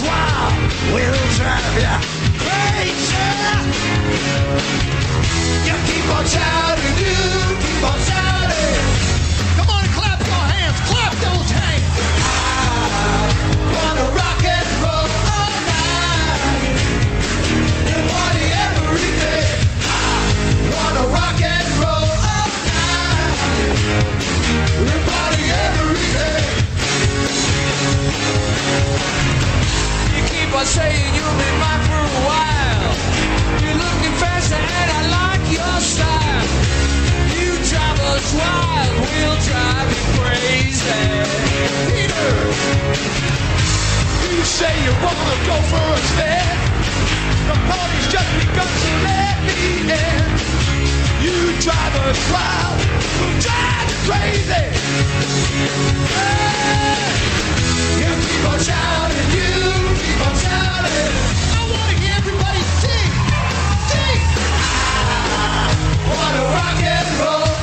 Drive us wild, we'll drive you crazy. You keep on shouting, you keep say you wanna go for a spin. The party's just begun, so let me in. You drive us wild, we'll drive you crazy. Hey, you keep on shouting, you keep on shouting. I wanna hear everybody sing, sing. I wanna rock and roll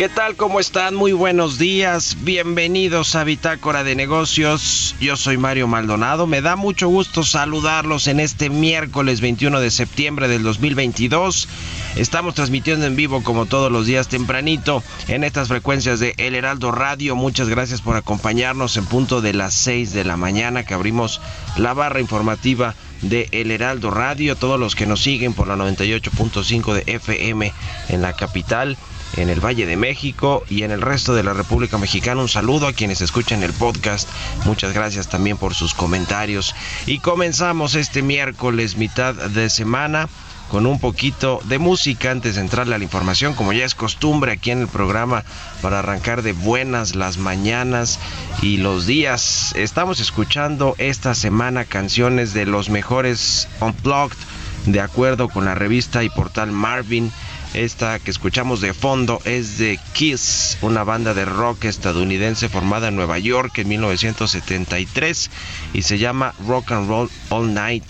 ¿Qué tal? ¿Cómo están? Muy buenos días. Bienvenidos a Bitácora de Negocios. Yo soy Mario Maldonado. Me da mucho gusto saludarlos en este miércoles 21 de septiembre del 2022. Estamos transmitiendo en vivo como todos los días tempranito en estas frecuencias de El Heraldo Radio. Muchas gracias por acompañarnos en punto de las 6 de la mañana que abrimos la barra informativa de El Heraldo Radio. Todos los que nos siguen por la 98.5 de FM en la capital en el Valle de México y en el resto de la República Mexicana. Un saludo a quienes escuchan el podcast. Muchas gracias también por sus comentarios. Y comenzamos este miércoles, mitad de semana con un poquito de música antes de entrarle a la información, como ya es costumbre aquí en el programa para arrancar de buenas las mañanas y los días. Estamos escuchando esta semana canciones de los mejores Unplugged, de acuerdo con la revista y portal Marvin. Esta que escuchamos de fondo es de Kiss, una banda de rock estadounidense formada en Nueva York en 1973 y se llama Rock and Roll All Night.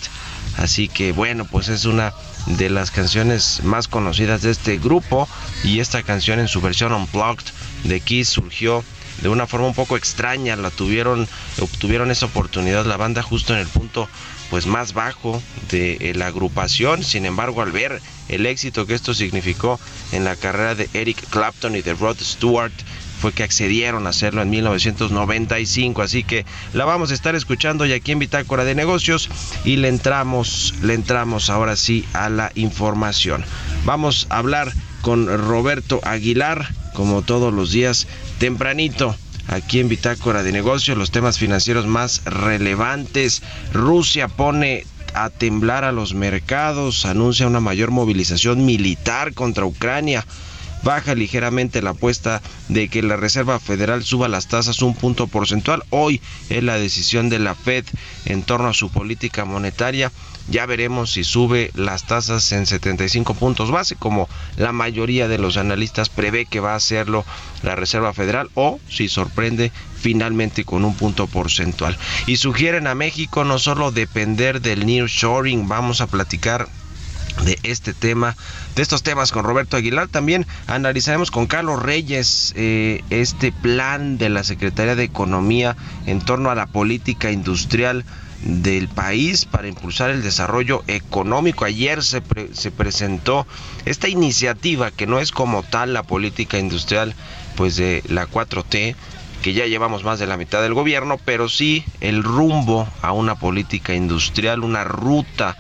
Así que bueno, pues es una de las canciones más conocidas de este grupo y esta canción en su versión unplugged de Kiss surgió de una forma un poco extraña, la tuvieron obtuvieron esa oportunidad la banda justo en el punto pues más bajo de eh, la agrupación. Sin embargo, al ver el éxito que esto significó en la carrera de Eric Clapton y de Rod Stewart, fue que accedieron a hacerlo en 1995. Así que la vamos a estar escuchando ya aquí en Bitácora de Negocios y le entramos, le entramos ahora sí a la información. Vamos a hablar con Roberto Aguilar, como todos los días, tempranito aquí en Bitácora de Negocios, los temas financieros más relevantes. Rusia pone a temblar a los mercados, anuncia una mayor movilización militar contra Ucrania. Baja ligeramente la apuesta de que la Reserva Federal suba las tasas un punto porcentual. Hoy es la decisión de la Fed en torno a su política monetaria Ya veremos si sube las tasas en 75 puntos base, como la mayoría de los analistas prevé que va a hacerlo la Reserva Federal, o si sorprende finalmente con un punto porcentual. Y sugieren a México no solo depender del nearshoring, vamos a platicar de este tema, de estos temas con Roberto Aguilar. También analizaremos con Carlos Reyes eh, este plan de la Secretaría de Economía en torno a la política industrial del país para impulsar el desarrollo económico. Ayer se, se presentó esta iniciativa que no es como tal la política industrial pues de la 4T, que ya llevamos más de la mitad del gobierno, pero sí el rumbo a una política industrial, una ruta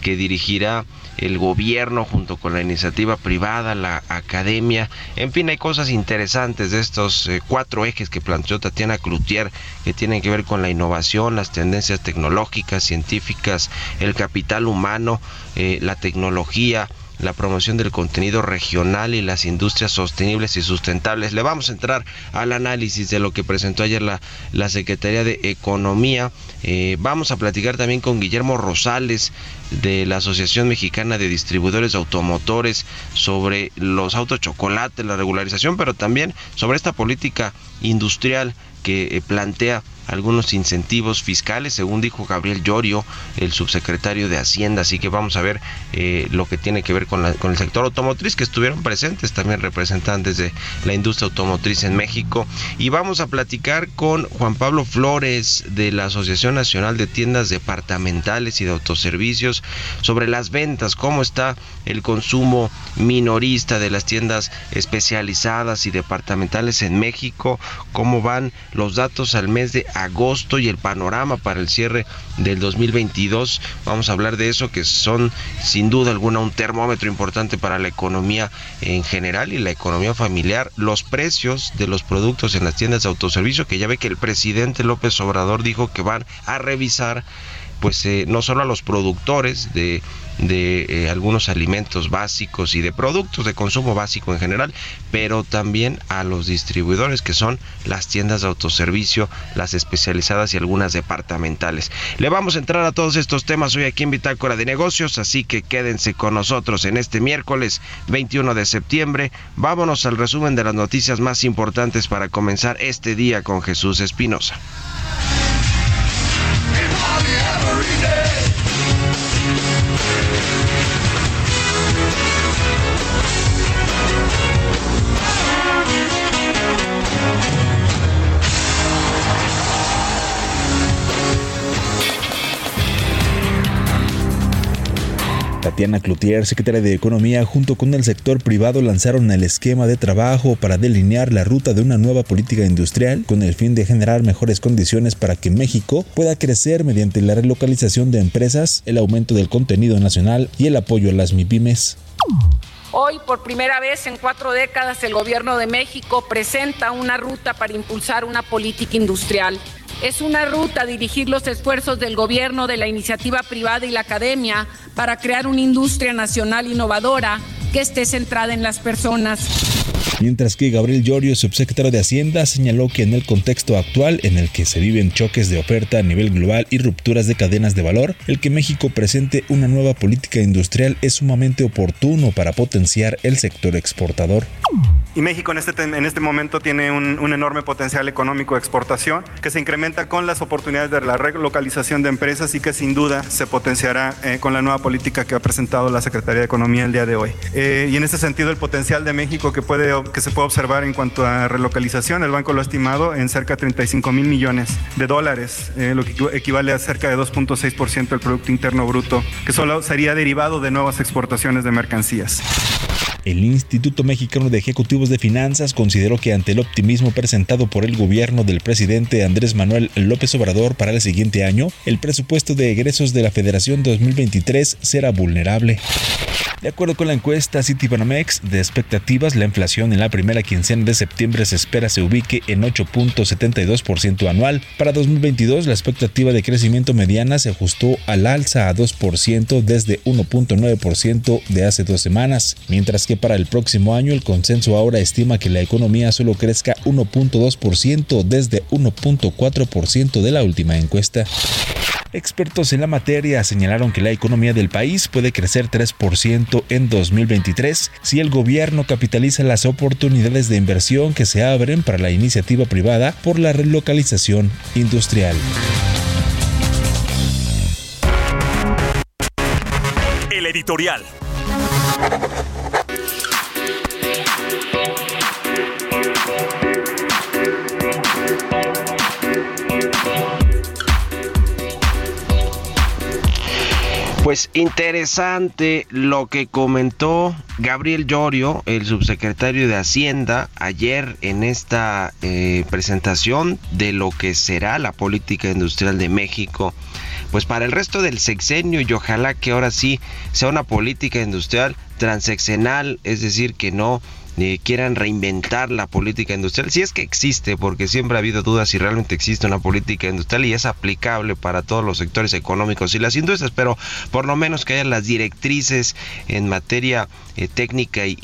que dirigirá el gobierno junto con la iniciativa privada, la academia, en fin, hay cosas interesantes de estos eh, cuatro ejes que planteó Tatiana Cloutier que tienen que ver con la innovación, las tendencias tecnológicas, científicas, el capital humano, eh, la tecnología, la promoción del contenido regional y las industrias sostenibles y sustentables. Le vamos a entrar al análisis de lo que presentó ayer la, la Secretaría de Economía. Eh, vamos a platicar también con Guillermo Rosales de la Asociación Mexicana de Distribuidores Automotores sobre los autos chocolate, la regularización, pero también sobre esta política industrial que eh, plantea algunos incentivos fiscales, según dijo Gabriel Llorio, el subsecretario de Hacienda. Así que vamos a ver eh, lo que tiene que ver con, la, con el sector automotriz, que estuvieron presentes también representantes de la industria automotriz en México. Y vamos a platicar con Juan Pablo Flores de la Asociación Nacional de Tiendas Departamentales y de Autoservicios sobre las ventas, cómo está el consumo minorista de las tiendas especializadas y departamentales en México, cómo van los datos al mes de agosto y el panorama para el cierre del 2022. Vamos a hablar de eso que son sin duda alguna un termómetro importante para la economía en general y la economía familiar. Los precios de los productos en las tiendas de autoservicio que ya ve que el presidente López Obrador dijo que van a revisar pues eh, no solo a los productores de, eh, algunos alimentos básicos y de productos de consumo básico en general, pero también a los distribuidores que son las tiendas de autoservicio, las especializadas y algunas departamentales. Le vamos a entrar a todos estos temas hoy aquí en Bitácora de Negocios, así que quédense con nosotros en este miércoles 21 de septiembre. Vámonos al resumen de las noticias más importantes para comenzar este día con Jesús Espinosa. Tatiana Cloutier, secretaria de Economía, junto con el sector privado lanzaron el esquema de trabajo para delinear la ruta de una nueva política industrial con el fin de generar mejores condiciones para que México pueda crecer mediante la relocalización de empresas, el aumento del contenido nacional y el apoyo a las MIPIMES. Hoy, por primera vez en cuatro décadas, el Gobierno de México presenta una ruta para impulsar una política industrial. Es una ruta dirigir los esfuerzos del gobierno, de la iniciativa privada y la academia para crear una industria nacional innovadora que esté centrada en las personas. Mientras que Gabriel Llorio, subsecretario de Hacienda, señaló que en el contexto actual en el que se viven choques de oferta a nivel global y rupturas de cadenas de valor, el que México presente una nueva política industrial es sumamente oportuno para potenciar el sector exportador. Y México en este, en este momento tiene un, enorme potencial económico de exportación que se incrementa con las oportunidades de la relocalización de empresas y que sin duda se potenciará eh, con la nueva política que ha presentado la Secretaría de Economía el día de hoy. Eh, y en ese sentido el potencial de México que, puede, que se puede observar en cuanto a relocalización, el banco lo ha estimado en cerca de 35 mil millones de dólares, eh, lo que equivale a cerca de 2.6% del Producto Interno Bruto, que solo sería derivado de nuevas exportaciones de mercancías. El Instituto Mexicano de Ejecutivos de Finanzas consideró que ante el optimismo presentado por el gobierno del presidente Andrés Manuel López Obrador para el siguiente año, el presupuesto de egresos de la Federación 2023 será vulnerable. De acuerdo con la encuesta Citibanamex de expectativas, la inflación en la primera quincena de septiembre se espera se ubique en 8.72% anual. Para 2022, la expectativa de crecimiento mediana se ajustó al alza a 2% desde 1.9% de hace dos semanas, mientras que para el próximo año el consenso ahora estima que la economía solo crezca 1.2% desde 1.4% de la última encuesta. Expertos en la materia señalaron que la economía del país puede crecer 3% en 2023 si el gobierno capitaliza las oportunidades de inversión que se abren para la iniciativa privada por la relocalización industrial. El editorial. Pues interesante lo que comentó Gabriel Llorio, el subsecretario de Hacienda, ayer en esta eh, presentación de lo que será la política industrial de México. Pues para el resto del sexenio y ojalá que ahora sí sea una política industrial transeccional, es decir, que no quieran reinventar la política industrial, si es que existe, porque siempre ha habido dudas si realmente existe una política industrial y es aplicable para todos los sectores económicos y las industrias, pero por lo menos que haya las directrices en materia eh, técnica y,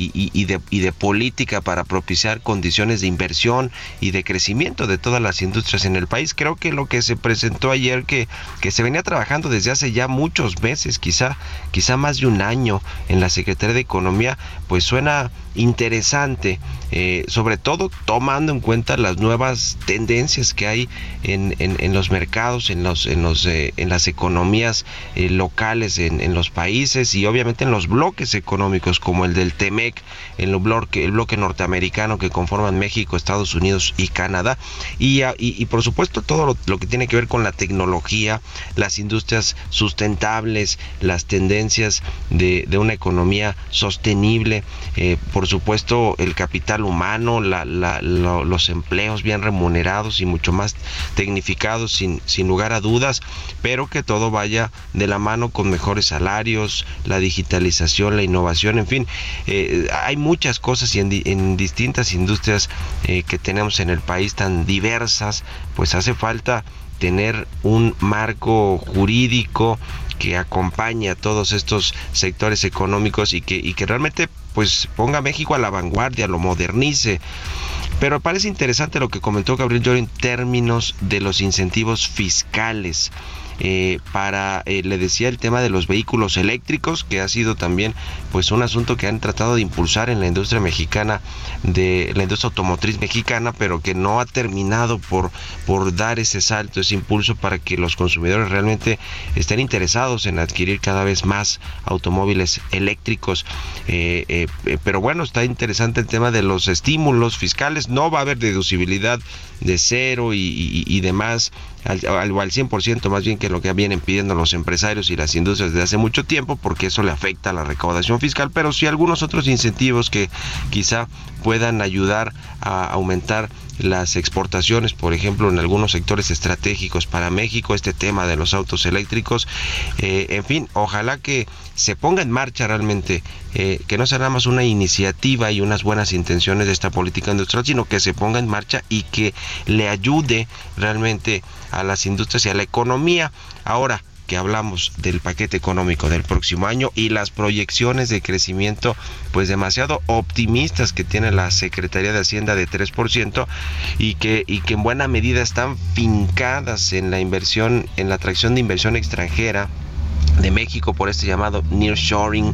de, y, de, política para propiciar condiciones de inversión y de crecimiento de todas las industrias en el país. Creo que lo que se presentó ayer, que, que se venía trabajando desde hace ya muchos meses, quizá, quizá más de un año en la Secretaría de Economía, pues suena interesante, eh, sobre todo tomando en cuenta las nuevas tendencias que hay en, en, los mercados, en, los, en, los, eh, en las economías eh, locales, en, los países y obviamente en los bloques económicos como el del TEMEC, el bloque, el bloque norteamericano que conforman México, Estados Unidos y Canadá, y, y, por supuesto todo lo, que tiene que ver con la tecnología, las industrias sustentables, las tendencias de, de una economía sostenible, por supuesto el capital humano, los empleos bien remunerados y mucho más tecnificados sin, sin lugar a dudas, pero que todo vaya de la mano con mejores salarios, la digitalización, la innovación, en fin, eh, hay muchas cosas y en, distintas industrias eh, que tenemos en el país tan diversas, pues hace falta tener un marco jurídico que acompañe a todos estos sectores económicos y que, y que realmente pues ponga México a la vanguardia, lo modernice. Pero parece interesante lo que comentó Gabriel Llor en términos de los incentivos fiscales. Eh, para, eh, le decía, el tema de los vehículos eléctricos, que ha sido también pues un asunto que han tratado de impulsar en la industria mexicana, de la industria automotriz mexicana, pero que no ha terminado por, por dar ese salto, ese impulso para que los consumidores realmente estén interesados en adquirir cada vez más automóviles eléctricos. Eh, pero bueno, está interesante el tema de los estímulos fiscales, no va a haber deducibilidad de cero y, demás, al, al, al 100% más bien que lo que vienen pidiendo los empresarios y las industrias desde hace mucho tiempo, porque eso le afecta a la recaudación fiscal, pero sí algunos otros incentivos que quizá puedan ayudar a aumentar las exportaciones, por ejemplo, en algunos sectores estratégicos para México, este tema de los autos eléctricos, eh, en fin, ojalá que se ponga en marcha realmente, eh, que no sea nada más una iniciativa y unas buenas intenciones de esta política industrial, sino que se ponga en marcha y que le ayude realmente a las industrias y a la economía. Ahora, que hablamos del paquete económico del próximo año y las proyecciones de crecimiento pues demasiado optimistas que tiene la Secretaría de Hacienda de 3% y que, y que en buena medida están fincadas en la inversión, en la atracción de inversión extranjera de México por este llamado nearshoring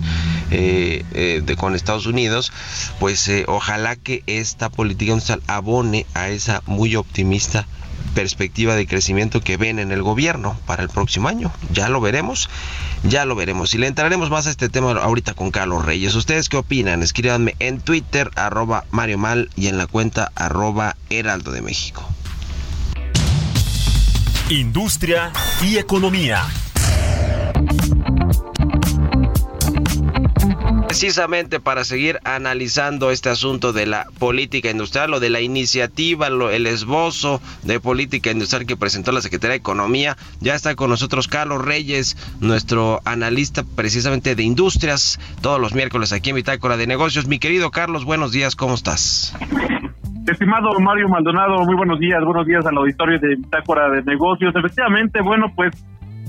eh, eh, de, con Estados Unidos, pues eh, ojalá que esta política industrial abone a esa muy optimista perspectiva de crecimiento que ven en el gobierno para el próximo año. Ya lo veremos, ya lo veremos. Y le entraremos más a este tema ahorita con Carlos Reyes. ¿Ustedes qué opinan? Escríbanme en Twitter, arroba Mario Mal y en la cuenta arroba Heraldo de México. Industria y economía. Precisamente para seguir analizando este asunto de la política industrial o de la iniciativa, el esbozo de política industrial que presentó la Secretaría de Economía. Ya está con nosotros Carlos Reyes, nuestro analista precisamente de industrias, todos los miércoles aquí en Bitácora de Negocios. Mi querido Carlos, buenos días, ¿cómo estás? Estimado Mario Maldonado, muy buenos días, buenos días al auditorio de Bitácora de Negocios. Efectivamente, bueno, pues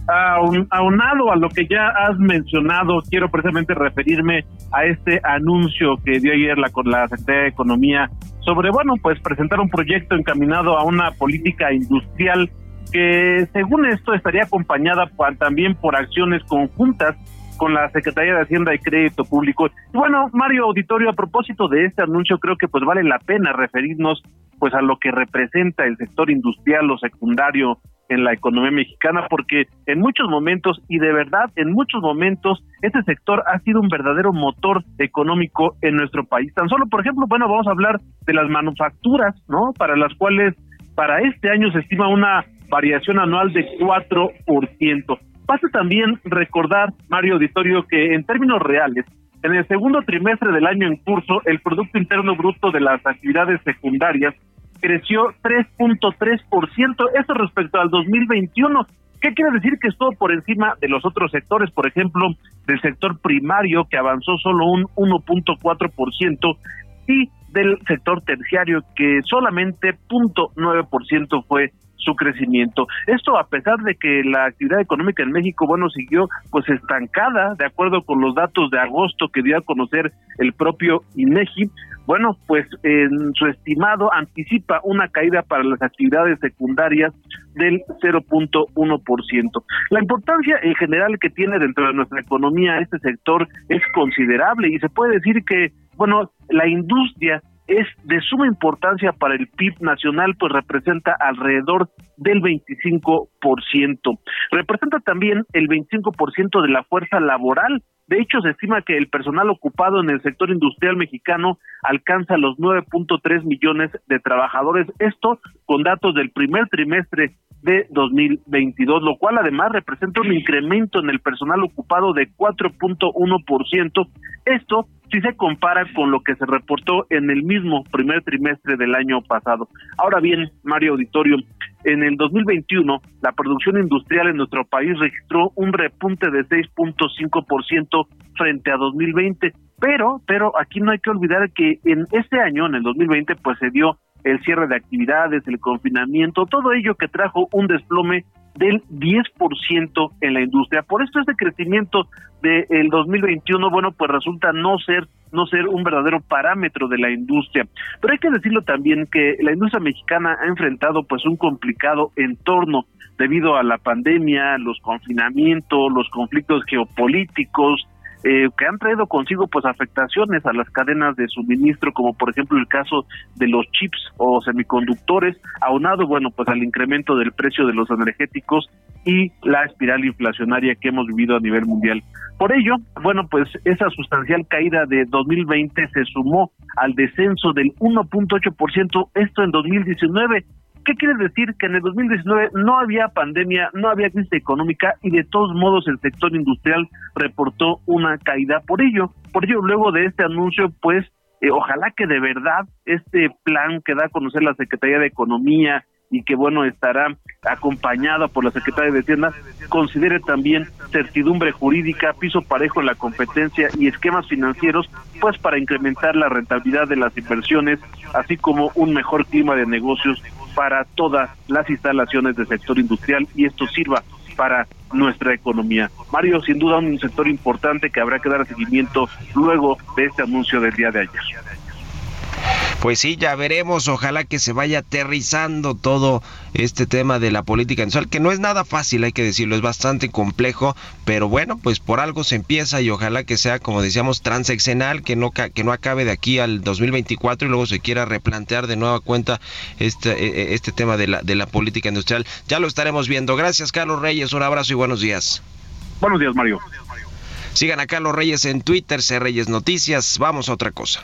aunado a lo que ya has mencionado, quiero precisamente referirme a este anuncio que dio ayer la, la Secretaría de Economía sobre, bueno, pues presentar un proyecto encaminado a una política industrial que según esto estaría acompañada también por acciones conjuntas con la Secretaría de Hacienda y Crédito Público. Y bueno, Mario Auditorio, a propósito de este anuncio, creo que pues vale la pena referirnos pues a lo que representa el sector industrial o secundario en la economía mexicana, porque en muchos momentos, y de verdad, en muchos momentos, este sector ha sido un verdadero motor económico en nuestro país. Tan solo, por ejemplo, bueno, vamos a hablar de las manufacturas, ¿no? Para las cuales para este año se estima una variación anual de 4%. Pasa también recordar, Mario Auditorio, que en términos reales, en el segundo trimestre del año en curso, el Producto Interno Bruto de las actividades secundarias creció 3.3%, eso respecto al 2021. ¿Qué quiere decir que estuvo por encima de los otros sectores, por ejemplo, del sector primario que avanzó solo un 1.4% y del sector terciario que solamente 0.9% fue su crecimiento. Esto a pesar de que la actividad económica en México, bueno, siguió pues estancada, de acuerdo con los datos de agosto que dio a conocer el propio INEGI, bueno, pues en su estimado anticipa una caída para las actividades secundarias del 0.1%. La importancia en general que tiene dentro de nuestra economía este sector es considerable y se puede decir que, bueno, la industria es de suma importancia para el PIB nacional, pues representa alrededor del 25%. Representa también el 25% de la fuerza laboral. De hecho, se estima que el personal ocupado en el sector industrial mexicano alcanza los 9.3 millones de trabajadores. Esto con datos del primer trimestre de 2022, lo cual además representa un incremento en el personal ocupado de 4.1%. Esto si se compara con lo que se reportó en el mismo primer trimestre del año pasado. Ahora bien, Mario Auditorio, en el 2021 la producción industrial en nuestro país registró un repunte de 6.5% frente a 2020, pero pero aquí no hay que olvidar que en este año, en el 2020, pues se dio el cierre de actividades, el confinamiento, todo ello que trajo un desplome del 10% en la industria. Por esto este crecimiento del 2021, bueno, pues resulta no ser no ser un verdadero parámetro de la industria. Pero hay que decirlo también que la industria mexicana ha enfrentado pues un complicado entorno debido a la pandemia, los confinamientos, los conflictos geopolíticos, eh, que han traído consigo pues afectaciones a las cadenas de suministro, como por ejemplo el caso de los chips o semiconductores, aunado bueno pues al incremento del precio de los energéticos y la espiral inflacionaria que hemos vivido a nivel mundial. Por ello, bueno, pues esa sustancial caída de 2020 se sumó al descenso del 1.8%, esto en 2019, ¿Qué quiere decir? Que en el 2019 no había pandemia, no había crisis económica y de todos modos el sector industrial reportó una caída. Por ello, por ello luego de este anuncio, pues eh, ojalá que de verdad este plan que da a conocer la Secretaría de Economía y que bueno estará acompañada por la Secretaría de Hacienda, considere también certidumbre jurídica, piso parejo en la competencia y esquemas financieros, pues para incrementar la rentabilidad de las inversiones, así como un mejor clima de negocios para todas las instalaciones del sector industrial y esto sirva para nuestra economía. Mario, sin duda un sector importante que habrá que dar seguimiento luego de este anuncio del día de ayer. Pues sí, ya veremos. Ojalá que se vaya aterrizando todo este tema de la política industrial, que no es nada fácil, hay que decirlo, es bastante complejo, pero bueno, pues por algo se empieza y ojalá que sea, como decíamos, transeccional, que no, que no acabe de aquí al 2024 y luego se quiera replantear de nueva cuenta este, e, e, este tema de la, de la política industrial. Ya lo estaremos viendo. Gracias, Carlos Reyes. Un abrazo y buenos días. Buenos días, Mario. Sigan a Carlos Reyes en Twitter, C Reyes Noticias. Vamos a otra cosa.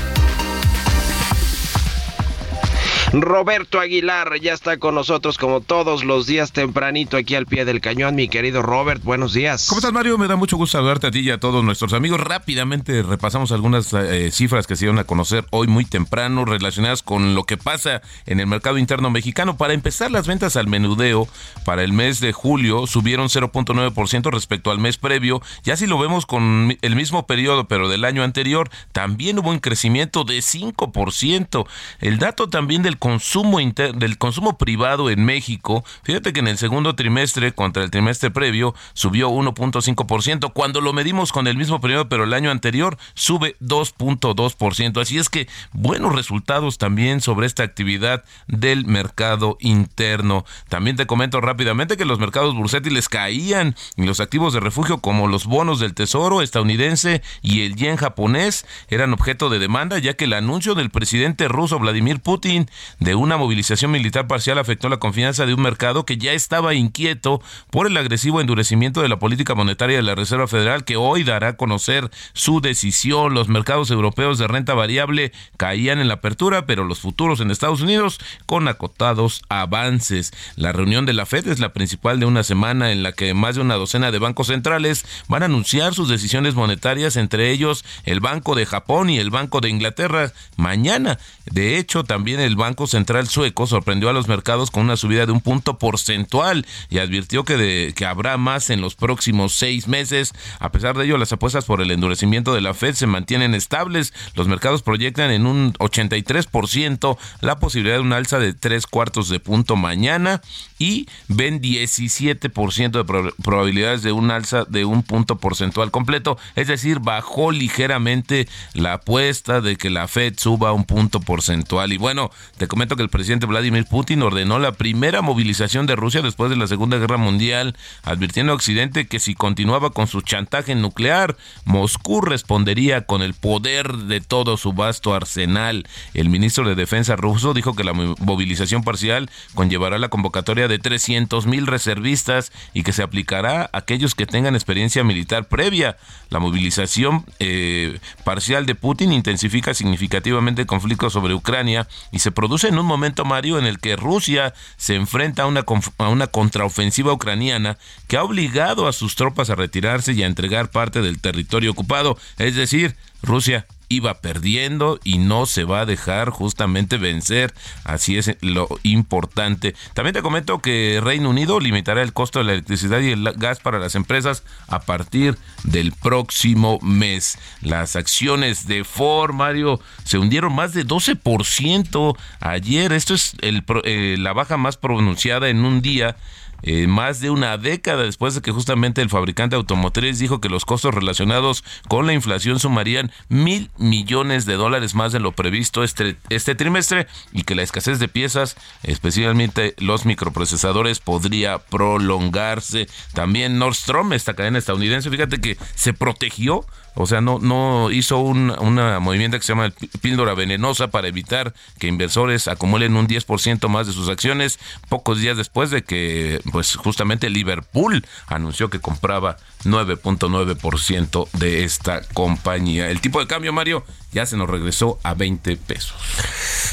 Roberto Aguilar ya está con nosotros como todos los días tempranito aquí al pie del cañón. Mi querido Robert, buenos días. ¿Cómo estás Mario? Me da mucho gusto saludarte a ti y a todos nuestros amigos. Rápidamente repasamos algunas eh, cifras que se dieron a conocer hoy muy temprano relacionadas con lo que pasa en el mercado interno mexicano. Para empezar, las ventas al menudeo para el mes de julio subieron 0.9% respecto al mes previo. Ya si lo vemos con el mismo periodo pero del año anterior, también hubo un crecimiento de 5%. El dato también del consumo del consumo privado en México, fíjate que en el segundo trimestre contra el trimestre previo subió 1.5%, cuando lo medimos con el mismo periodo, pero el año anterior sube 2.2%. Así es que buenos resultados también sobre esta actividad del mercado interno. También te comento rápidamente que los mercados bursátiles caían y los activos de refugio como los bonos del Tesoro estadounidense y el yen japonés eran objeto de demanda, ya que el anuncio del presidente ruso Vladimir Putin de una movilización militar parcial afectó la confianza de un mercado que ya estaba inquieto por el agresivo endurecimiento de la política monetaria de la Reserva Federal, que hoy dará a conocer su decisión. Los mercados europeos de renta variable caían en la apertura, pero los futuros en Estados Unidos con acotados avances. La reunión de la Fed es la principal de una semana en la que más de una docena de bancos centrales van a anunciar sus decisiones monetarias, entre ellos el Banco de Japón y el Banco de Inglaterra mañana. De hecho, también el Banco Central sueco sorprendió a los mercados con una subida de un punto porcentual y advirtió que, de, que habrá más en los próximos seis meses. A pesar de ello, las apuestas por el endurecimiento de la Fed se mantienen estables. Los mercados proyectan en un 83% la posibilidad de un alza de tres cuartos de punto mañana y ven 17% de probabilidades de un alza de un punto porcentual completo, es decir, bajó ligeramente la apuesta de que la Fed suba un punto porcentual. Y bueno, te comento que el presidente Vladimir Putin ordenó la primera movilización de Rusia después de la Segunda Guerra Mundial, advirtiendo a Occidente que si continuaba con su chantaje nuclear, Moscú respondería con el poder de todo su vasto arsenal. El ministro de Defensa ruso dijo que la movilización parcial conllevará la convocatoria de 300 mil reservistas y que se aplicará a aquellos que tengan experiencia militar previa. La movilización eh, parcial de Putin intensifica significativamente el conflicto sobre Ucrania y se produce en un momento, Mario, en el que Rusia se enfrenta a una, a una contraofensiva ucraniana que ha obligado a sus tropas a retirarse y a entregar parte del territorio ocupado. Es decir, Rusia iba perdiendo y no se va a dejar justamente vencer. Así es lo importante. También te comento que Reino Unido limitará el costo de la electricidad y el gas para las empresas a partir del próximo mes. Las acciones de Ford, Mario, se hundieron más de 12% ayer. Esto es el, eh, la baja más pronunciada en un día eh, más de una década después de que justamente el fabricante automotriz dijo que los costos relacionados con la inflación sumarían mil millones de dólares más de lo previsto este, este trimestre y que la escasez de piezas, especialmente los microprocesadores, podría prolongarse. También Nordstrom, esta cadena estadounidense, fíjate que se protegió o sea, no, no hizo un, una movimiento que se llama píldora venenosa para evitar que inversores acumulen un 10% más de sus acciones pocos días después de que, pues justamente Liverpool anunció que compraba 9.9% de esta compañía. El tipo de cambio, Mario, ya se nos regresó a 20 pesos.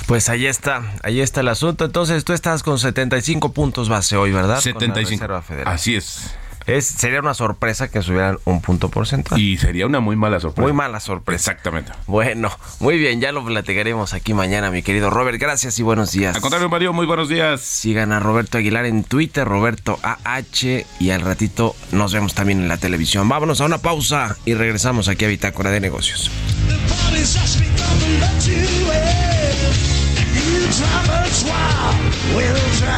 Pues ahí está, ahí está el asunto. Entonces tú estás con 75 puntos base hoy, ¿verdad? 75. Así es sería una sorpresa que subieran un punto porcentual. Y sería una muy mala sorpresa. Muy mala sorpresa. Exactamente. Bueno, muy bien, ya lo platicaremos aquí mañana, mi querido Robert. Gracias y buenos días. Al contrario, Mario, muy buenos días. Sigan a Roberto Aguilar en Twitter, Roberto AH, y al ratito nos vemos también en la televisión. Vámonos a una pausa y regresamos aquí a Bitácora de Negocios. En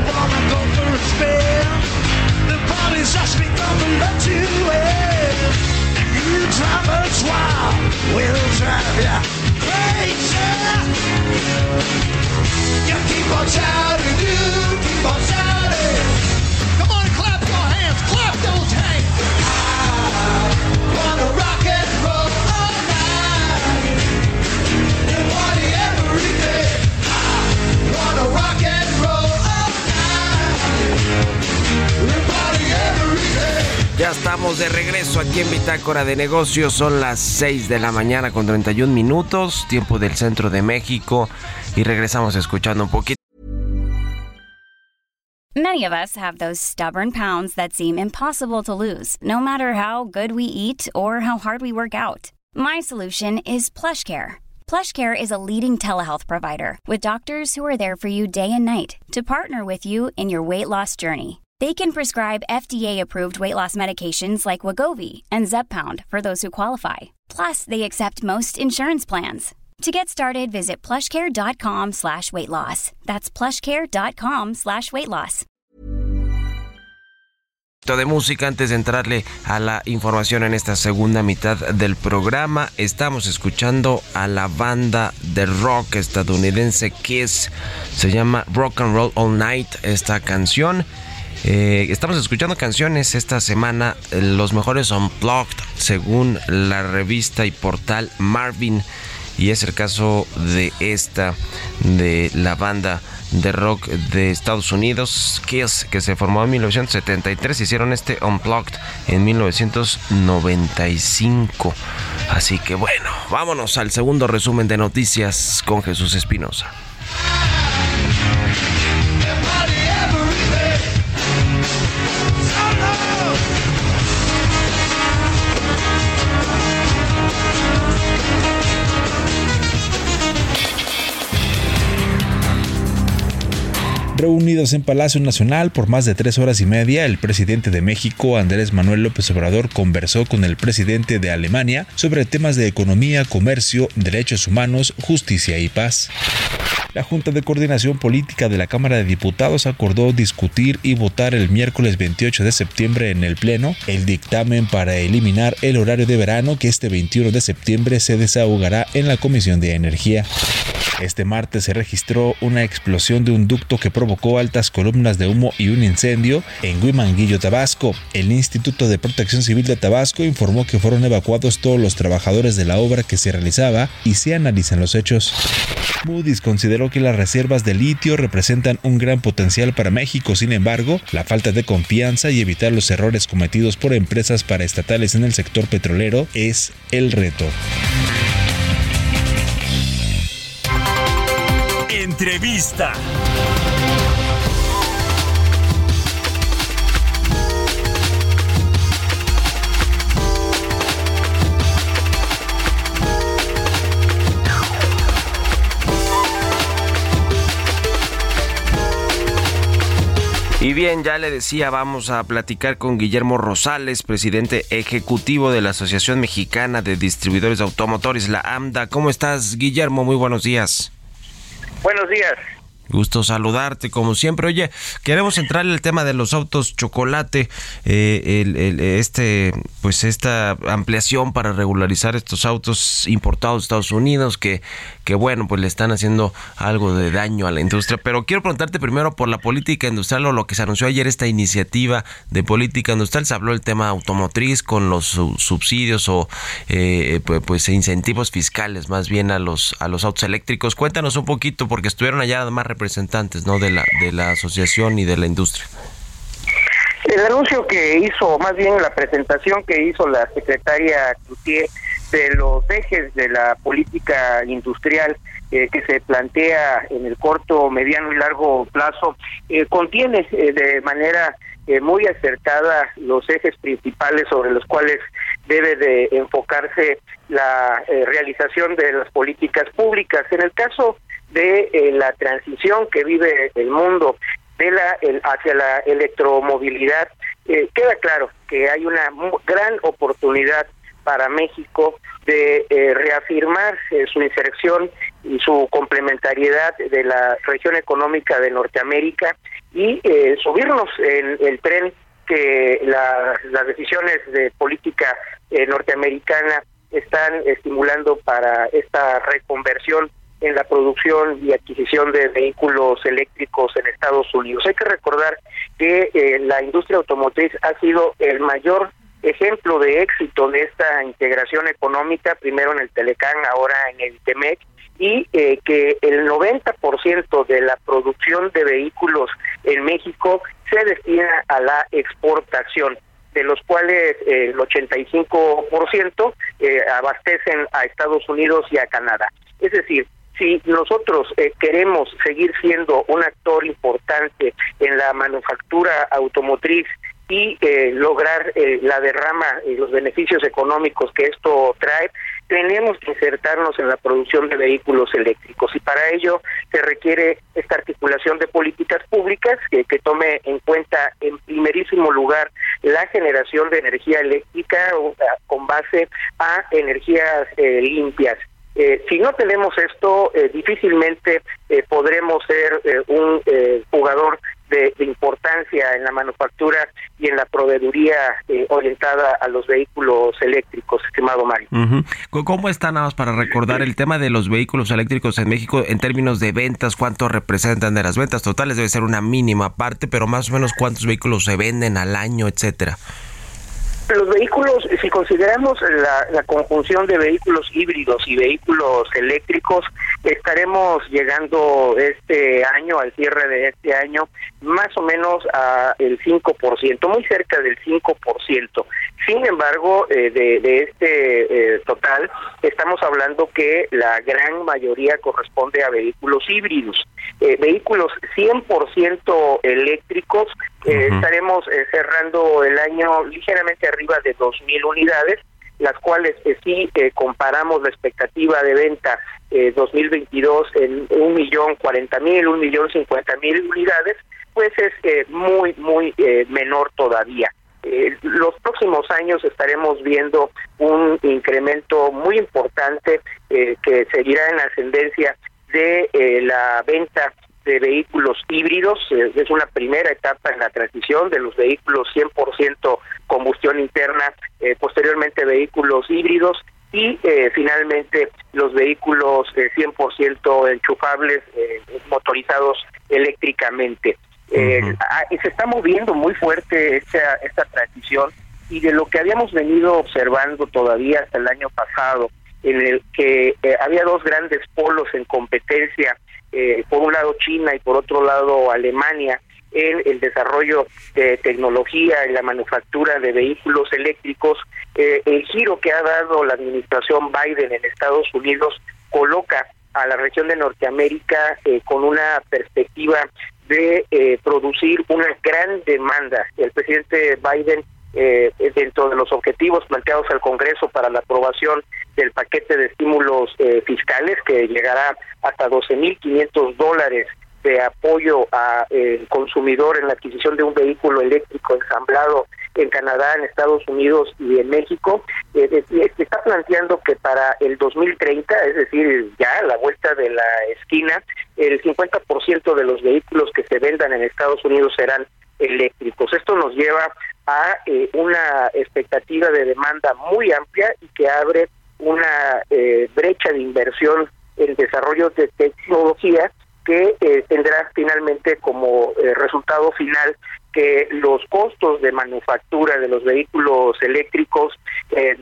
Let you in. You drive us wild, we'll drive ya crazy. You keep on shouting, you keep on shouting. Come on, clap your hands, clap those hands. Ya estamos de regreso aquí en Bitácora de Negocios. Son las 6 de la mañana con 31 minutos, tiempo del centro de México. Y regresamos escuchando un poquito. Many of us have those stubborn pounds that seem impossible to lose, no matter how good we eat or how hard we work out. My solution is PlushCare. PlushCare is a leading telehealth provider with doctors who are there for you day and night to partner with you in your weight loss journey. They can prescribe FDA-approved weight loss medications like Wagovi and Zepbound for those who qualify. Plus, they accept most insurance plans. To get started, visit plushcare.com slash weight loss. That's plushcare.com slash weight loss. de música antes de entrarle a la información en esta segunda mitad del programa. Estamos escuchando a la banda de rock estadounidense Kiss. Se llama Rock and Roll All Night esta canción. Eh, estamos escuchando canciones esta semana, los mejores unplugged según la revista y portal Marvin. Y es el caso de esta, de la banda de rock de Estados Unidos, Kiss, que se formó en 1973. Hicieron este Unplugged en 1995. Así que bueno, vámonos al segundo resumen de noticias con Jesús Espinosa. Reunidos en Palacio Nacional por más de tres horas y media, el presidente de México, Andrés Manuel López Obrador, conversó con el presidente de Alemania sobre temas de economía, comercio, derechos humanos, justicia y paz. La Junta de Coordinación Política de la Cámara de Diputados acordó discutir y votar el miércoles 28 de septiembre en el Pleno el dictamen para eliminar el horario de verano que este 21 de septiembre se desahogará en la Comisión de Energía. Este martes se registró una explosión de un ducto que provocó altas columnas de humo y un incendio en Huimanguillo, Tabasco. El Instituto de Protección Civil de Tabasco informó que fueron evacuados todos los trabajadores de la obra que se realizaba y se analizan los hechos. Moody's consideró que las reservas de litio representan un gran potencial para México, sin embargo, la falta de confianza y evitar los errores cometidos por empresas paraestatales en el sector petrolero es el reto. Entrevista. Y bien, ya le decía, vamos a platicar con Guillermo Rosales, presidente ejecutivo de la Asociación Mexicana de Distribuidores Automotores, la AMDA. ¿Cómo estás, Guillermo? Muy buenos días. Buenos días. Gusto saludarte como siempre. Oye, queremos entrar en el tema de los autos chocolate, eh, el, el- este, pues esta ampliación para regularizar estos autos importados de Estados Unidos que, que bueno, pues le están haciendo algo de daño a la industria. Pero quiero preguntarte primero por la política industrial o lo que se anunció ayer esta iniciativa de política industrial. Se habló del tema automotriz con los su- subsidios o eh, pues, incentivos fiscales más bien a los a los autos eléctricos. Cuéntanos un poquito porque estuvieron allá más representantes, ¿no? De la de la asociación y de la industria. El anuncio que hizo, más bien la presentación que hizo la secretaria Cloutier de los ejes de la política industrial eh, que se plantea en el corto, mediano y largo plazo, eh, contiene eh, de manera eh, muy acertada los ejes principales sobre los cuales debe de enfocarse la eh, realización de las políticas públicas. En el caso de eh, la transición que vive el mundo de la el- hacia la electromovilidad eh, queda claro que hay una gran oportunidad para México de eh, reafirmar eh, su inserción y su complementariedad de la región económica de Norteamérica y subirnos en el tren que la- las decisiones de política norteamericana están estimulando para esta reconversión en la producción y adquisición de vehículos eléctricos en Estados Unidos. Hay que recordar que eh, la industria automotriz ha sido el mayor ejemplo de éxito de esta integración económica, primero en el Telecán, ahora en el TEMEC, y eh, que el 90% de la producción de vehículos en México se destina a la exportación. de los cuales eh, el 85% eh, abastecen a Estados Unidos y a Canadá. Es decir, si nosotros eh, queremos seguir siendo un actor importante en la manufactura automotriz y eh, lograr eh, la derrama y los beneficios económicos que esto trae, tenemos que insertarnos en la producción de vehículos eléctricos y para ello se requiere esta articulación de políticas públicas que, tome en cuenta en primerísimo lugar la generación de energía eléctrica o, a- con base a energías eh, limpias. Eh, si no tenemos esto, eh, difícilmente eh, podremos ser eh, un eh, jugador de, importancia en la manufactura y en la proveeduría eh, orientada a los vehículos eléctricos, estimado Mario. ¿Cómo está nada más para recordar el tema de los vehículos eléctricos en México en términos de ventas? ¿Cuánto representan de las ventas totales? Debe ser una mínima parte, pero más o menos cuántos vehículos se venden al año, etcétera. Los vehículos, si consideramos la, la conjunción de vehículos híbridos y vehículos eléctricos, estaremos llegando este año, al cierre de este año, más o menos a el 5%, muy cerca del 5%. Sin embargo, eh, de, de este eh, total, estamos hablando que la gran mayoría corresponde a vehículos híbridos. Eh, vehículos 100% eléctricos, eh, Ujú. estaremos eh, cerrando el año ligeramente arriba de 2.000 unidades, las cuales eh, sí eh, comparamos la expectativa de venta eh, 2022 en un millón cuarenta mil, un millón cincuenta mil unidades, pues es eh, muy, muy eh, menor todavía. Eh, los próximos años estaremos viendo un incremento muy importante eh, que seguirá en ascendencia de eh, la venta de vehículos híbridos. Eh, es una primera etapa en la transición de los vehículos 100% combustión interna, eh, posteriormente vehículos híbridos y eh, finalmente los vehículos eh, 100% enchufables eh, motorizados eléctricamente. Y se está moviendo muy fuerte esta, esta transición y de lo que habíamos venido observando todavía hasta el año pasado, en el que había dos grandes polos en competencia, eh, por un lado China y por otro lado Alemania, en el desarrollo de tecnología y la manufactura de vehículos eléctricos, eh, el giro que ha dado la administración Biden en Estados Unidos coloca a la región de Norteamérica eh, con una perspectiva de eh, producir una gran demanda. El presidente Biden, eh, dentro de los objetivos planteados al Congreso para la aprobación del paquete de estímulos eh, fiscales, que llegará hasta 12.500 dólares de apoyo a eh, consumidor en la adquisición de un vehículo eléctrico ensamblado en Canadá, en Estados Unidos y en México, eh, eh, está planteando que para el 2030, es decir, ya a la vuelta de la esquina, el 50% de los vehículos que se vendan en Estados Unidos serán eléctricos. Esto nos lleva a eh, una expectativa de demanda muy amplia y que abre una eh, brecha de inversión en desarrollo de tecnología que eh, tendrá finalmente como eh, resultado final que los costos de manufactura de los vehículos eléctricos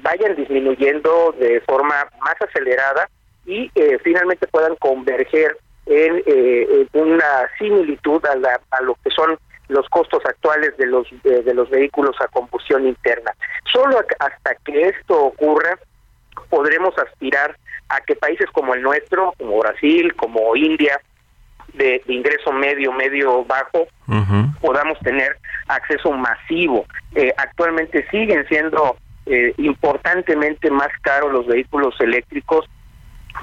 vayan disminuyendo de forma más acelerada y finalmente puedan converger en, en una similitud a, la- a lo que son los costos actuales de los de, de los vehículos a combustión interna. Solo hasta que esto ocurra podremos aspirar a que países como el nuestro, como Brasil, como India, de, de ingreso medio, medio bajo, podamos tener acceso masivo. Eh, actualmente siguen siendo eh, importantemente más caros los vehículos eléctricos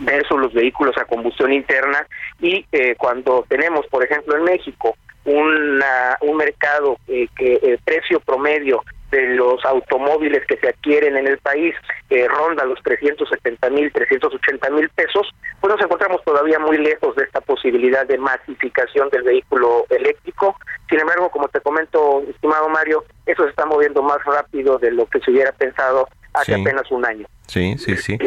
versus los vehículos a combustión interna y eh, cuando tenemos, por ejemplo, en México una, un mercado eh, que el precio promedio de los automóviles que se adquieren en el país eh, ronda los 370 mil, 380 mil pesos, pues nos encontramos todavía muy lejos de esta posibilidad de masificación del vehículo eléctrico. Sin embargo, como te comento, estimado Mario, eso se está moviendo más rápido de lo que se hubiera pensado hace Sí. apenas un año. Sí, sí, sí.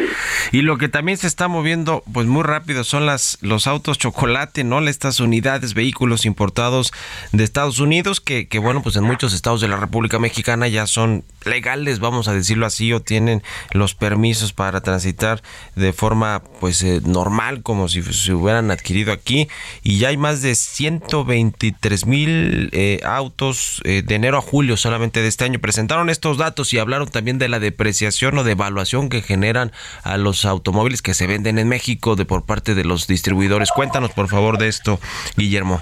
Y lo que también se está moviendo pues muy rápido son las los autos chocolate, ¿no? Estas unidades, vehículos importados de Estados Unidos que, que bueno, pues en muchos estados de la República Mexicana ya son legales, vamos a decirlo así, o tienen los permisos para transitar de forma pues eh, normal como si se hubieran adquirido aquí y ya hay más de 123 mil eh, autos eh, de enero a julio solamente de este año presentaron estos datos y hablaron también de la depreciación o devaluación que generan a los automóviles que se venden en México de por parte de los distribuidores. Cuéntanos por favor de esto, Guillermo.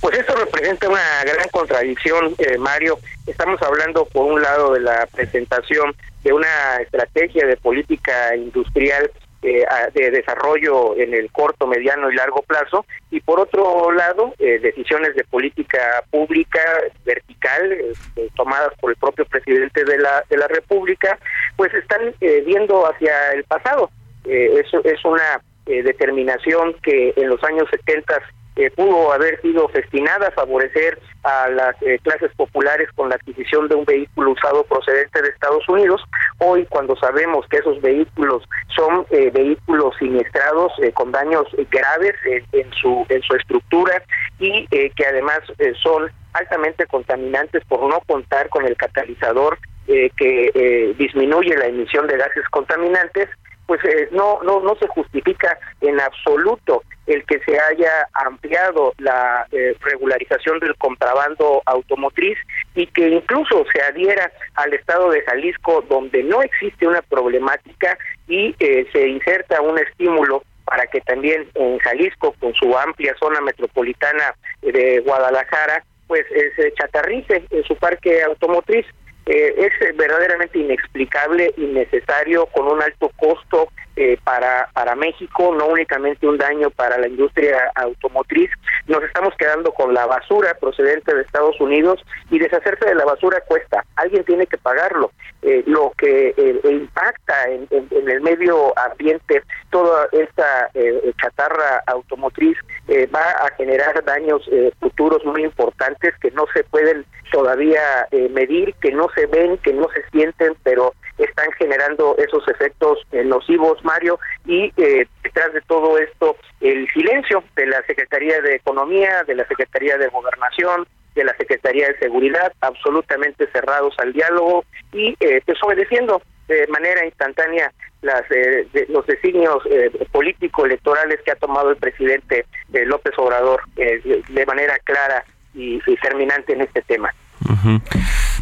Pues esto representa una gran contradicción, eh, Mario. Estamos hablando, por un lado, de la presentación de una estrategia de política industrial eh, de desarrollo en el corto, mediano y largo plazo, y por otro lado, eh, decisiones de política pública vertical eh, tomadas por el propio presidente de la, de la República, pues están eh, viendo hacia el pasado. Eh, eso es una determinación que en los años 70 eh, pudo haber sido destinada a favorecer a las eh, clases populares con la adquisición de un vehículo usado procedente de Estados Unidos. Hoy, cuando sabemos que esos vehículos son eh, vehículos siniestrados eh, con daños graves en, su en su estructura y que además son altamente contaminantes por no contar con el catalizador que disminuye la emisión de gases contaminantes, pues eh, no, no, no se justifica en absoluto el que se haya ampliado la eh, regularización del contrabando automotriz y que incluso se adhiera al estado de Jalisco donde no existe una problemática y eh, se inserta un estímulo para que también en Jalisco, con su amplia zona metropolitana de Guadalajara, pues eh, se chatarrice en su parque automotriz. Eh, es verdaderamente inexplicable, innecesario, con un alto costo eh, para, para México, no únicamente un daño para la industria automotriz. Nos estamos quedando con la basura procedente de Estados Unidos y deshacerse de la basura cuesta. Alguien tiene que pagarlo. Eh, lo que eh, impacta en, en- el medio ambiente, toda esta eh, chatarra automotriz eh, va a generar daños futuros muy importantes que no se pueden todavía medir, que no se ven, que no se sienten, pero están generando esos efectos nocivos, Mario, y eh, detrás de todo esto el silencio de la Secretaría de Economía, de la Secretaría de Gobernación, de la Secretaría de Seguridad, absolutamente cerrados al diálogo y eh, pues obedeciendo de manera instantánea las eh, los designios eh, político-electorales que ha tomado el presidente eh, López Obrador eh, de- manera clara y, y terminante en este tema. Ujú.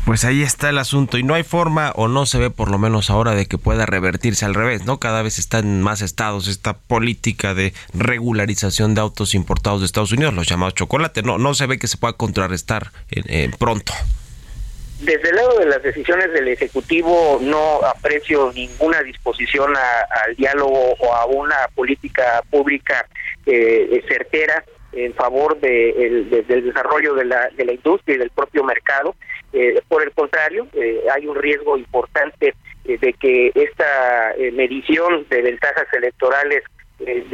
Pues ahí está el asunto y no hay forma o no se ve por lo menos ahora de que pueda revertirse al revés, ¿no? Cada vez está en más estados esta política de regularización de autos importados de Estados Unidos, los llamados chocolate, no no se ve que se pueda contrarrestar eh, eh, pronto. Desde el lado de las decisiones del Ejecutivo no aprecio ninguna disposición a- al diálogo o a una política pública eh, certera en favor de, el- de- del desarrollo de la, de la industria y del propio mercado. Eh, por el contrario, eh, hay un riesgo importante eh, de que esta medición de ventajas electorales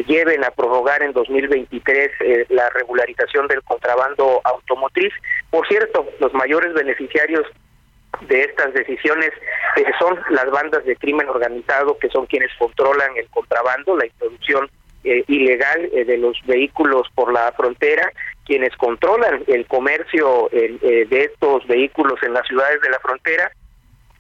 lleven a prorrogar en 2023 eh, la regularización del contrabando automotriz. Por cierto, los mayores beneficiarios de estas decisiones son las bandas de crimen organizado que son quienes controlan el contrabando, la introducción eh, ilegal eh, de los vehículos por la frontera, quienes controlan el comercio eh, de estos vehículos en las ciudades de la frontera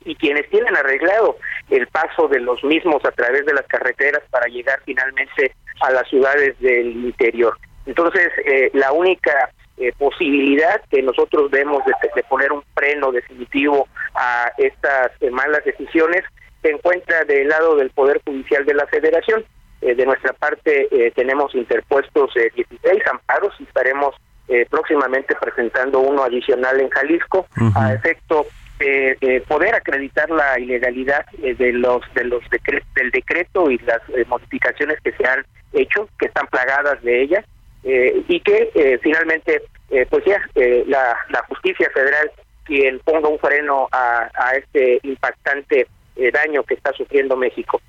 y quienes tienen arreglado el paso de los mismos a través de las carreteras para llegar finalmente a las ciudades del interior. Entonces, eh, la única eh, posibilidad que nosotros vemos de, de poner un freno definitivo a estas eh, malas decisiones se encuentra del lado del Poder Judicial de la Federación. Eh, de nuestra parte eh, tenemos interpuestos eh, 16 amparos y estaremos eh, próximamente presentando uno adicional en Jalisco a efecto de, de poder acreditar la ilegalidad eh, de los de los decre- del decreto y las eh, modificaciones que se han hecho que están plagadas de ellas y que finalmente eh, pues ya la, la justicia federal quien ponga un freno a, a este impactante daño que está sufriendo México.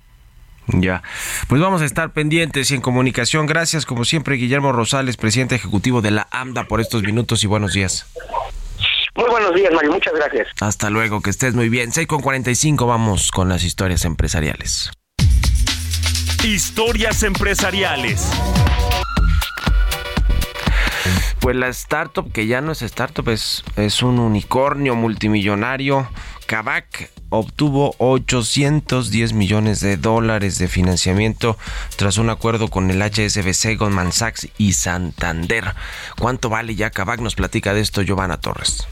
Ya, pues vamos a estar pendientes y en comunicación. Gracias como siempre Guillermo Rosales, presidente ejecutivo de la AMDA por estos minutos y buenos días. Muy buenos días, Mario. Muchas gracias. Hasta luego, que estés muy bien. 6 con 45 vamos con las historias empresariales. Historias empresariales. Pues la startup, que ya no es startup, es, es un unicornio multimillonario, Kavak, obtuvo 810 millones de dólares de financiamiento tras un acuerdo con el HSBC, Goldman Sachs y Santander. ¿Cuánto vale ya Kavak? Nos platica de esto Giovanna Torres.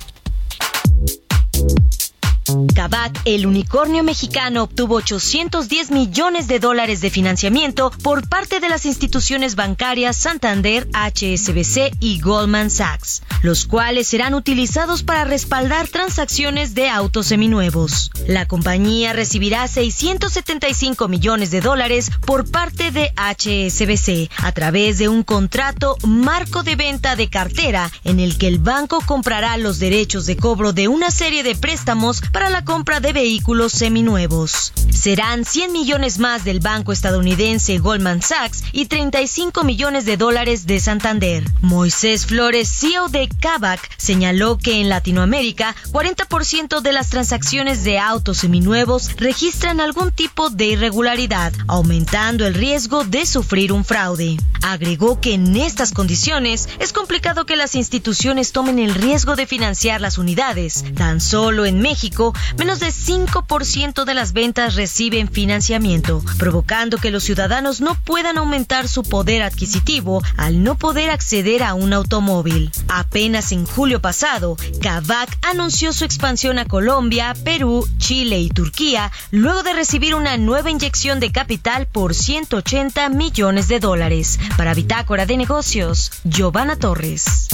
Kavak, el unicornio mexicano, obtuvo 810 millones de dólares de financiamiento por parte de las instituciones bancarias Santander, HSBC y Goldman Sachs, los cuales serán utilizados para respaldar transacciones de autos seminuevos. La compañía recibirá 675 millones de dólares por parte de HSBC a través de un contrato marco de venta de cartera en el que el banco comprará los derechos de cobro de una serie de préstamos para la compra de vehículos seminuevos. Serán 100 millones más del banco estadounidense Goldman Sachs y 35 millones de dólares de Santander. Moisés Flores, CEO de Kavak, señaló que en Latinoamérica 40% de las transacciones de autos seminuevos registran algún tipo de irregularidad, aumentando el riesgo de sufrir un fraude. Agregó que en estas condiciones es complicado que las instituciones tomen el riesgo de financiar las unidades. Tan solo en México, menos de 5% de las ventas reciben financiamiento, provocando que los ciudadanos no puedan aumentar su poder adquisitivo al no poder acceder a un automóvil. Apenas en julio pasado, Kavak anunció su expansión a Colombia, Perú, Chile y Turquía, luego de recibir una nueva inyección de capital por 180 millones de dólares. Para Bitácora de Negocios, Giovanna Torres.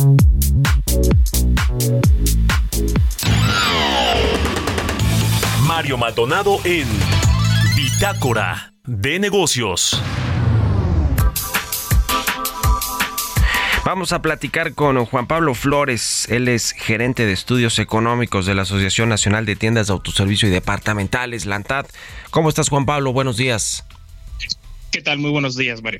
Mario Maldonado en Bitácora de Negocios. Vamos a platicar con Juan Pablo Flores. Él es gerente de estudios económicos de la Asociación Nacional de Tiendas de Autoservicio y Departamentales, Lantad. ¿Cómo estás, Juan Pablo? Buenos días. ¿Qué tal? Muy buenos días, Mario.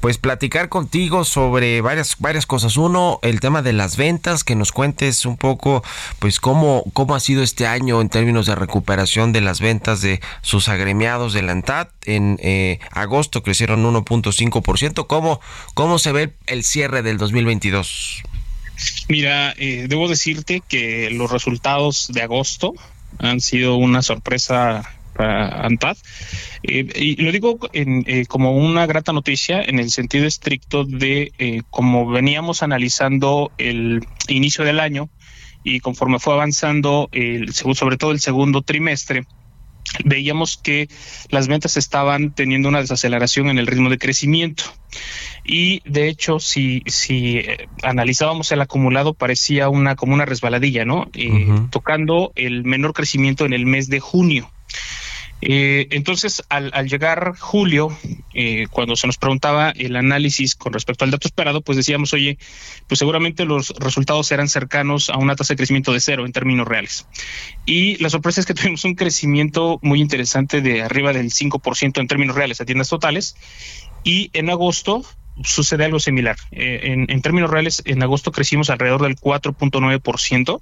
Pues platicar contigo sobre varias varias cosas. Uno, el tema de las ventas, que nos cuentes un poco, pues cómo cómo ha sido este año en términos de recuperación de las ventas de sus agremiados de la ANTAD. En eh, agosto crecieron 1.5%. ¿Cómo cómo se ve el cierre del 2022? Mira, eh, debo decirte que los resultados de agosto han sido una sorpresa ANTAD. Eh, y lo digo en, eh, como una grata noticia en el sentido estricto de eh, como veníamos analizando el inicio del año y conforme fue avanzando, el, sobre todo el segundo trimestre, veíamos que las ventas estaban teniendo una desaceleración en el ritmo de crecimiento. Y de hecho, si, si eh, analizábamos el acumulado, parecía una como una resbaladilla, ¿no? Eh, Tocando el menor crecimiento en el mes de junio. Eh, entonces, al, llegar julio, eh, cuando se nos preguntaba el análisis con respecto al dato esperado, pues decíamos, oye, pues seguramente los resultados serán cercanos a una tasa de crecimiento de cero en términos reales. Y la sorpresa es que tuvimos un crecimiento muy interesante de arriba del 5% en términos reales a tiendas totales. Y en agosto sucede algo similar. Eh, en, en términos reales, en agosto crecimos alrededor del 4.9%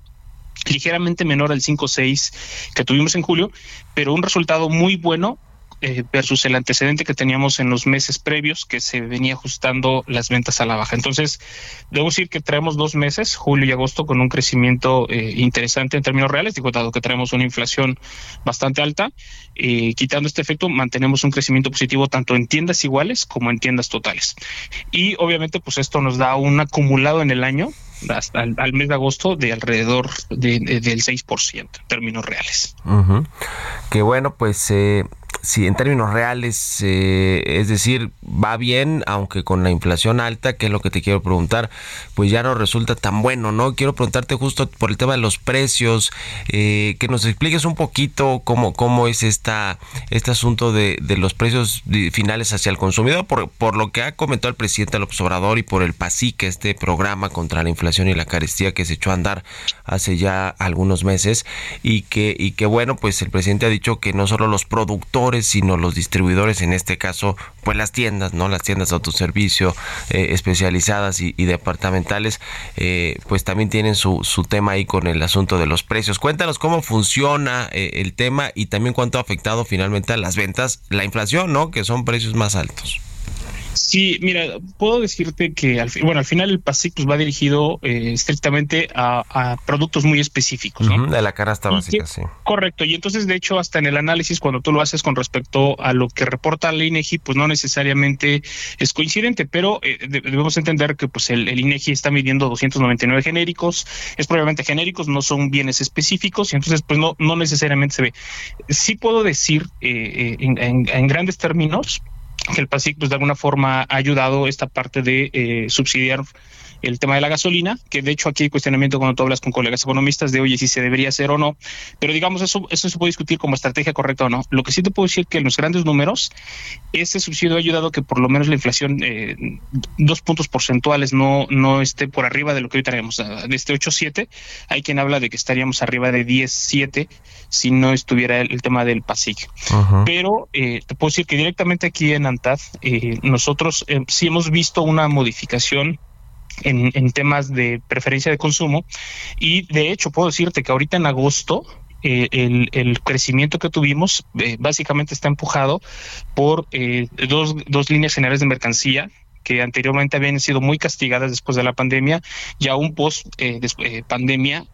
ligeramente menor al 5.6 que tuvimos en julio, pero un resultado muy bueno eh, versus el antecedente que teníamos en los meses previos, que se venía ajustando las ventas a la baja. Entonces, debo decir que traemos dos meses, julio y agosto, con un crecimiento eh, interesante en términos reales, digo, dado que traemos una inflación bastante alta, eh, quitando este efecto, mantenemos un crecimiento positivo tanto en tiendas iguales como en tiendas totales. Y obviamente, pues esto nos da un acumulado en el año hasta al, al, mes de agosto de alrededor de, de, del 6% en términos reales. Que bueno, pues eh, si en términos reales, eh, es decir, va bien, aunque con la inflación alta, que es lo que te quiero preguntar, pues ya no resulta tan bueno, ¿no? Quiero preguntarte justo por el tema de los precios, eh, que nos expliques un poquito cómo, cómo es esta, este asunto de, de los precios finales hacia el consumidor, por, por lo que ha comentado el presidente López Obrador y por el PASIC, este programa contra la inflación y la carestía que se echó a andar hace ya algunos meses, y que, y que bueno, pues el presidente ha dicho que no solo los productores sino los distribuidores, en este caso, pues las tiendas, ¿no? Las tiendas de autoservicio eh, especializadas y, y departamentales, eh, pues también tienen su, su tema ahí con el asunto de los precios. Cuéntanos cómo funciona eh, el tema y también cuánto ha afectado finalmente a las ventas la inflación, ¿no? Que son precios más altos. Sí, mira, puedo decirte que al, bueno, al final el PASIC pues, va dirigido eh, estrictamente a, a productos muy específicos, ¿no? De la canasta básica, sí. Correcto, y entonces de hecho hasta en el análisis cuando tú lo haces con respecto a lo que reporta la INEGI, pues no necesariamente es coincidente, pero eh, de- debemos entender que pues el, el INEGI está midiendo 299 genéricos, es probablemente genéricos, no son bienes específicos, y entonces pues no, no necesariamente se ve. Sí puedo decir eh, eh, en, en- en grandes términos que el PASIC pues de alguna forma ha ayudado esta parte de eh, subsidiar el tema de la gasolina, que de hecho aquí hay cuestionamiento cuando tú hablas con colegas economistas de oye si se debería hacer o no, pero digamos eso eso se puede discutir como estrategia correcta o no. Lo que sí te puedo decir que en los grandes números este subsidio ha ayudado a que por lo menos la inflación eh, dos puntos porcentuales no no esté por arriba de lo que hoy tenemos, de este 8.7, hay quien habla de que estaríamos arriba de 10.7 si no estuviera el, el tema del PASIC pero eh, te puedo decir que directamente aquí en ANTAD eh, nosotros eh, sí hemos visto una modificación en, en temas de preferencia de consumo y de hecho puedo decirte que ahorita en agosto eh, el, crecimiento que tuvimos eh, básicamente está empujado por eh, dos, dos líneas generales de mercancía que anteriormente habían sido muy castigadas después de la pandemia y aún post eh, eh, pandemia,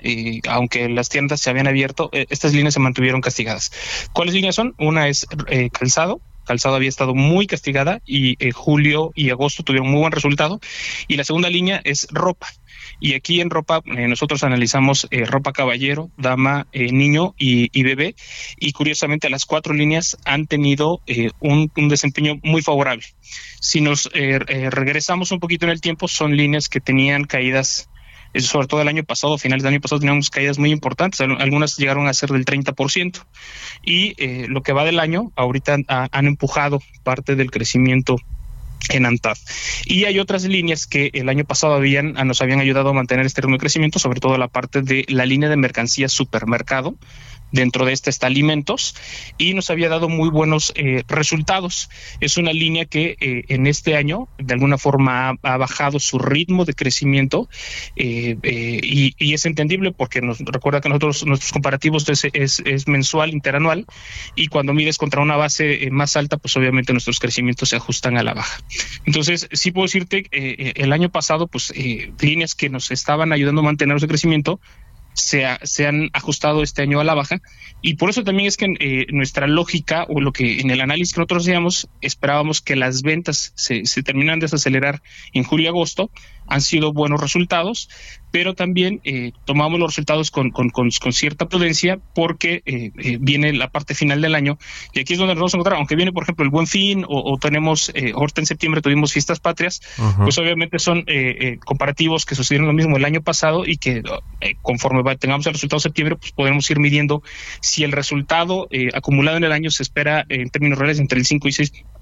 aunque las tiendas se habían abierto, estas líneas se mantuvieron castigadas. ¿Cuáles líneas son? Una es calzado. Calzado había estado muy castigada y eh, julio y agosto tuvieron muy buen resultado. Y la segunda línea es ropa. Y aquí en ropa eh, nosotros analizamos eh, ropa caballero, dama, niño y, bebé. Y curiosamente las cuatro líneas han tenido un, desempeño muy favorable. Si nos regresamos un poquito en el tiempo, son líneas que tenían caídas, sobre todo el año pasado, finales del año pasado, teníamos caídas muy importantes. Al- Algunas llegaron a ser del 30%. Y eh, lo que va del año, ahorita ha- han empujado parte del crecimiento en ANTAD. Y hay otras líneas que el año pasado habían, nos habían ayudado a mantener este ritmo de crecimiento, sobre todo la parte de la línea de mercancías supermercado. Dentro de esta está alimentos y nos había dado muy buenos eh, resultados. Es una línea que eh, en este año de alguna forma ha, bajado su ritmo de crecimiento eh, eh, y, es entendible porque nos recuerda que nosotros nuestros comparativos es, es, es mensual, interanual y cuando mides contra una base más alta, pues obviamente nuestros crecimientos se ajustan a la baja. Entonces, sí puedo decirte, el año pasado, pues líneas que nos estaban ayudando a mantener ese crecimiento se, ha- se han ajustado este año a la baja. Y por eso también es que eh, nuestra lógica o lo que en el análisis que nosotros hacíamos esperábamos que las ventas se, se terminan de desacelerar en julio y agosto han sido buenos resultados pero también eh, tomamos los resultados con, con, con- con cierta prudencia porque eh, eh, viene la parte final del año y aquí es donde nos vamos a encontrar. Aunque viene por ejemplo el buen fin o, o tenemos eh, ahorita en septiembre tuvimos fiestas patrias pues obviamente son eh, comparativos que sucedieron lo mismo el año pasado y que conforme va- tengamos el resultado de septiembre, pues podremos ir midiendo si el resultado acumulado en el año se espera en términos reales entre el 5 y 6 por ciento,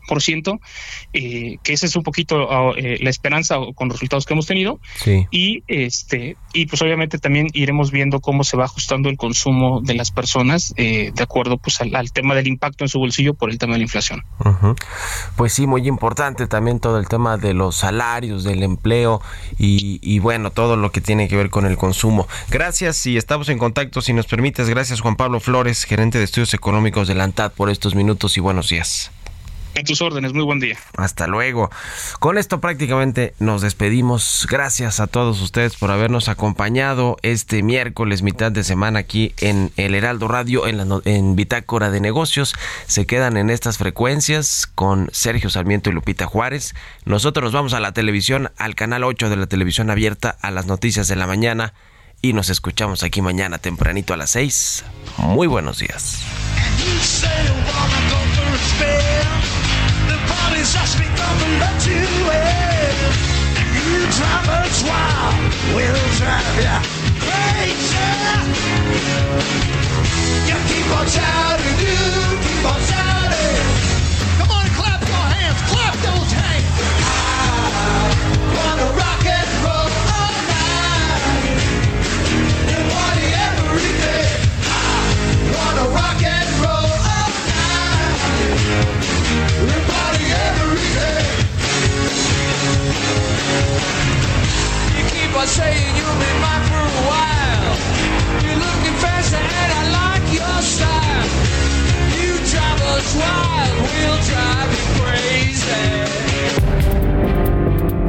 eh, que esa es un poquito ah, eh, la esperanza con los resultados que hemos tenido Sí. y este y pues obviamente también iremos viendo cómo se va ajustando el consumo de las personas eh, de acuerdo pues al, al tema del impacto en su bolsillo por el tema de la inflación. Pues sí, muy importante también todo el tema de los salarios, del empleo y, y bueno, todo lo que tiene que ver con el consumo. Gracias y estamos en contacto, si nos permites. Gracias Juan Pablo Flores, gerente de estudios económicos de la ANTAD, por estos minutos y buenos días. A tus órdenes, muy buen día. Hasta luego. Con esto prácticamente nos despedimos. Gracias a todos ustedes por habernos acompañado este miércoles, mitad de semana aquí en El Heraldo Radio, en, la en Bitácora de Negocios. Se quedan en estas frecuencias con Sergio Sarmiento y Lupita Juárez. Nosotros nos vamos a la televisión, al canal 8 de la televisión abierta, a las noticias de la mañana. Y nos escuchamos aquí mañana tempranito a las 6. Muy buenos días. You drive us wild, we'll drive ya crazy. You keep on shouting, you keep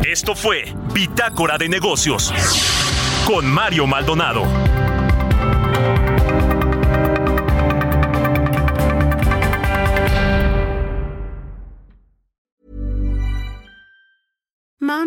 Esto fue Bitácora de Negocios con Mario Maldonado.